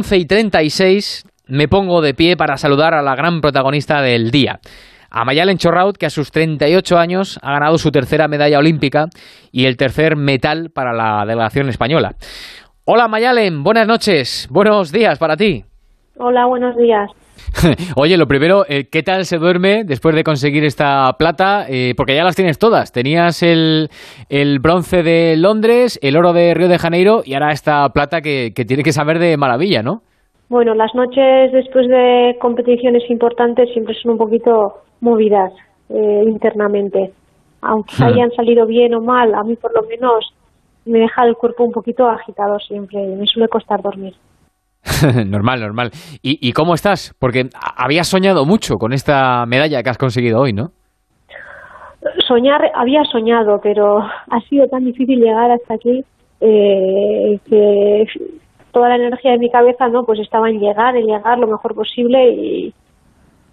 11 y 36 me pongo de pie para saludar a la gran protagonista del día. A Mayalen Chorraut, que a sus 38 años ha ganado su tercera medalla olímpica y el tercer metal para la delegación española. Hola Mayalen, buenas noches, buenos días para ti. Hola, buenos días. Oye, lo primero, eh, ¿qué tal se duerme después de conseguir esta plata? Eh, porque ya las tienes todas. Tenías el, bronce de Londres, el oro de Río de Janeiro y ahora esta plata que, tiene que saber de maravilla, ¿no? Bueno, las noches después de competiciones importantes siempre son un poquito movidas eh, internamente. Aunque hmm. hayan salido bien o mal, a mí por lo menos me deja el cuerpo un poquito agitado siempre y me suele costar dormir. normal, normal. ¿Y, cómo estás? Porque habías soñado mucho con esta medalla que has conseguido hoy, ¿no? Soñar, había soñado, pero ha sido tan difícil llegar hasta aquí eh, que toda la energía de mi cabeza no pues estaba en llegar, en llegar lo mejor posible y,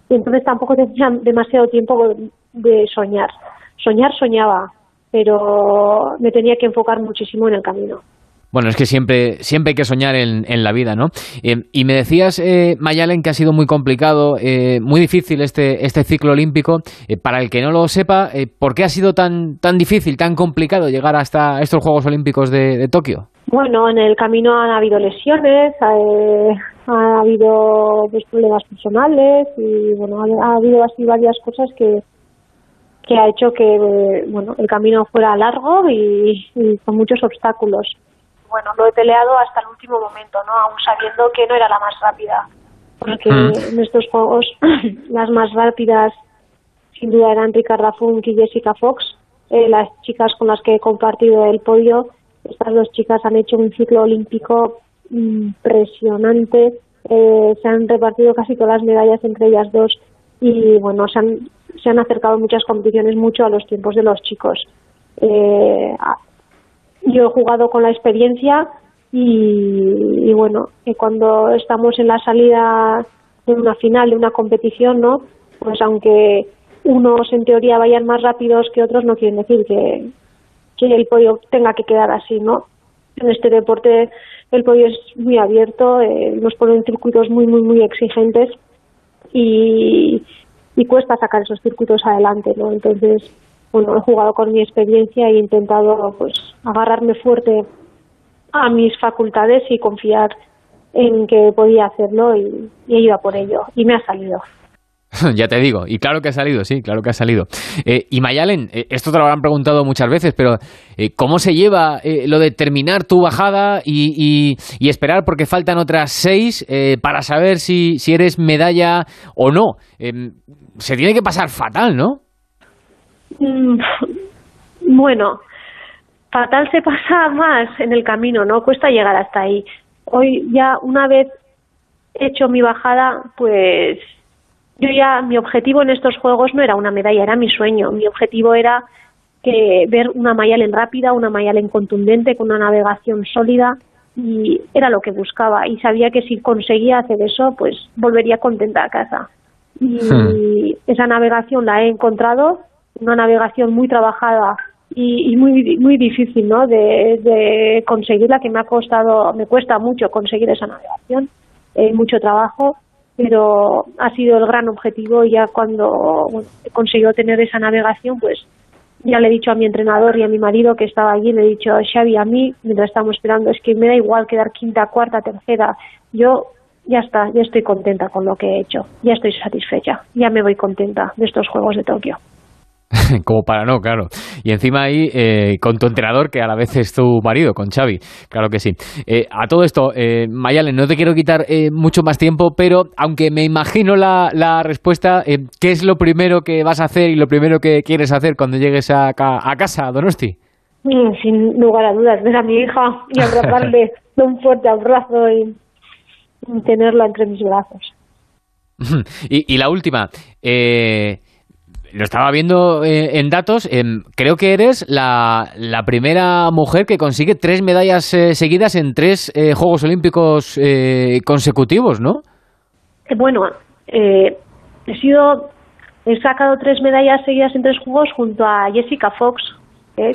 y entonces tampoco tenía demasiado tiempo de soñar. Soñar soñaba, pero me tenía que enfocar muchísimo en el camino. Bueno, es que siempre, siempre hay que soñar en, en la vida, ¿no? Eh, y me decías, eh, Mayalen, que ha sido muy complicado, eh, muy difícil este, este ciclo olímpico. Eh, para el que no lo sepa, ¿por qué ha sido tan, tan difícil, tan complicado llegar hasta estos Juegos Olímpicos de, Tokio? Bueno, en el camino han habido lesiones, ha habido pues, problemas personales y bueno, ha, habido así varias cosas que, que ha hecho que bueno el camino fuera largo y con muchos obstáculos bueno, lo he peleado hasta el último momento, ¿no? Aún sabiendo que no era la más rápida. Porque mm. en estos juegos las más rápidas sin duda eran Ricarda Funk y Jessica Fox, eh, las chicas con las que he compartido el podio. Estas dos chicas han hecho un ciclo olímpico impresionante. Eh, se han repartido casi todas las medallas entre ellas dos y bueno, se han, se han acercado muchas competiciones mucho a los tiempos de los chicos. Eh, yo he jugado con la experiencia y, bueno, que cuando estamos en la salida de una final, de una competición, ¿no? Pues aunque unos en teoría vayan más rápidos que otros, no quieren decir que, que el podio tenga que quedar así, ¿no? En este deporte el podio es muy abierto, eh, nos ponen circuitos muy, muy, muy exigentes y, y cuesta sacar esos circuitos adelante, ¿no? Entonces, bueno, he jugado con mi experiencia e he intentado pues agarrarme fuerte a mis facultades y confiar en que podía hacerlo y, y he por ello y me ha salido. ya te digo, y claro que ha salido, sí, claro que ha salido. Eh, y Mayalen, eh, esto te lo habrán preguntado muchas veces, pero eh, ¿cómo se lleva lo de terminar tu bajada y, y, esperar porque faltan otras seis para saber si, si eres medalla o no? Em, se tiene que pasar fatal, ¿no? Mm, bueno, fatal se pasa más en el camino, ¿no? Cuesta llegar hasta ahí. Hoy ya una vez hecho mi bajada, pues yo ya mi objetivo en estos juegos no era una medalla, era mi sueño. Mi objetivo era que ver una Mayalen rápida, una Mayalen contundente, con una navegación sólida y era lo que buscaba y sabía que si conseguía hacer eso, pues volvería contenta a casa. Y hmm. esa navegación la he encontrado una navegación muy trabajada y, muy muy difícil ¿no? de, de, conseguirla que me ha costado me cuesta mucho conseguir esa navegación eh, mucho trabajo pero ha sido el gran objetivo y ya cuando he conseguido tener esa navegación pues ya le he dicho a mi entrenador y a mi marido que estaba allí le he dicho Xavi a mí mientras estamos esperando es que me da igual quedar quinta cuarta tercera yo ya está ya estoy contenta con lo que he hecho ya estoy satisfecha ya me voy contenta de estos juegos de Tokio Como para no, claro. Y encima ahí eh, con tu entrenador, que a la vez es tu marido, con Xavi. Claro que sí. Eh, a todo esto, eh, Mayalen, no te quiero quitar eh, mucho más tiempo, pero aunque me imagino la, la respuesta, ¿qué es lo primero que vas a hacer y lo primero que quieres hacer cuando llegues a, a casa, Donosti? Mm, sin lugar a dudas, ver a mi hija y abrazarle de un fuerte abrazo y tenerla entre mis brazos. y, y la última, eh, lo estaba viendo eh, en datos, em, creo que eres la, la, primera mujer que consigue tres medallas eh, seguidas en tres eh, Juegos Olímpicos consecutivos, ¿no? Bueno, he sido, he sacado tres medallas seguidas en tres Juegos junto a Jessica Fox, que,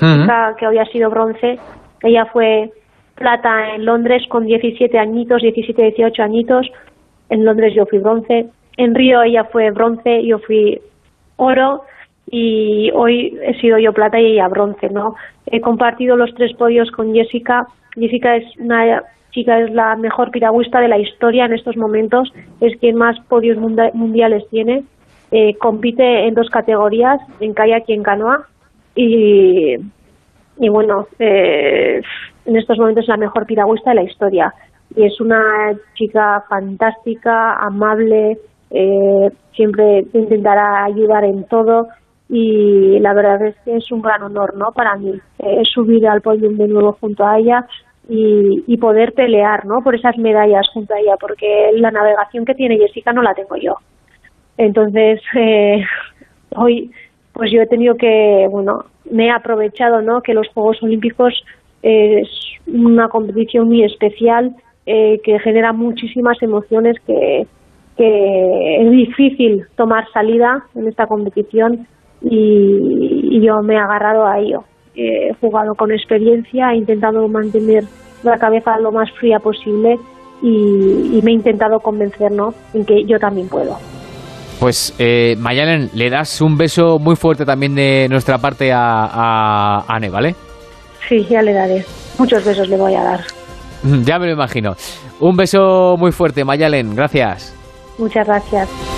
que hoy ha sido bronce. Ella fue plata en Londres con 17 añitos, 17, 18 añitos. En Londres yo fui bronce. En Río ella fue bronce, yo fui oro y hoy he sido yo plata y ella bronce, ¿no? He compartido los tres podios con Jessica. Jessica es una chica, es la mejor piragüista de la historia en estos momentos, es quien más podios mundiales tiene. Eh, compite en dos categorías, en kayak y en canoa. Y, y bueno, eh, en estos momentos es la mejor piragüista de la historia. Y es una chica fantástica, amable, eh, siempre intentará ayudar en todo y la verdad es que es un gran honor no para mí eh, subir al podio de nuevo junto a ella y, y, poder pelear no por esas medallas junto a ella porque la navegación que tiene Jessica no la tengo yo. Entonces eh, hoy pues yo he tenido que bueno me he aprovechado no que los Juegos Olímpicos es una competición muy especial eh, que genera muchísimas emociones que que es difícil tomar salida en esta competición y, yo me he agarrado a ello. He jugado con experiencia, he intentado mantener la cabeza lo más fría posible y, me he intentado convencer ¿no? en que yo también puedo. Pues eh, Mayalen, le das un beso muy fuerte también de nuestra parte a, a Anne, ¿vale? Sí, ya le daré. Muchos besos le voy a dar. Ya me lo imagino. Un beso muy fuerte, Mayalen. Gracias. Muchas gracias.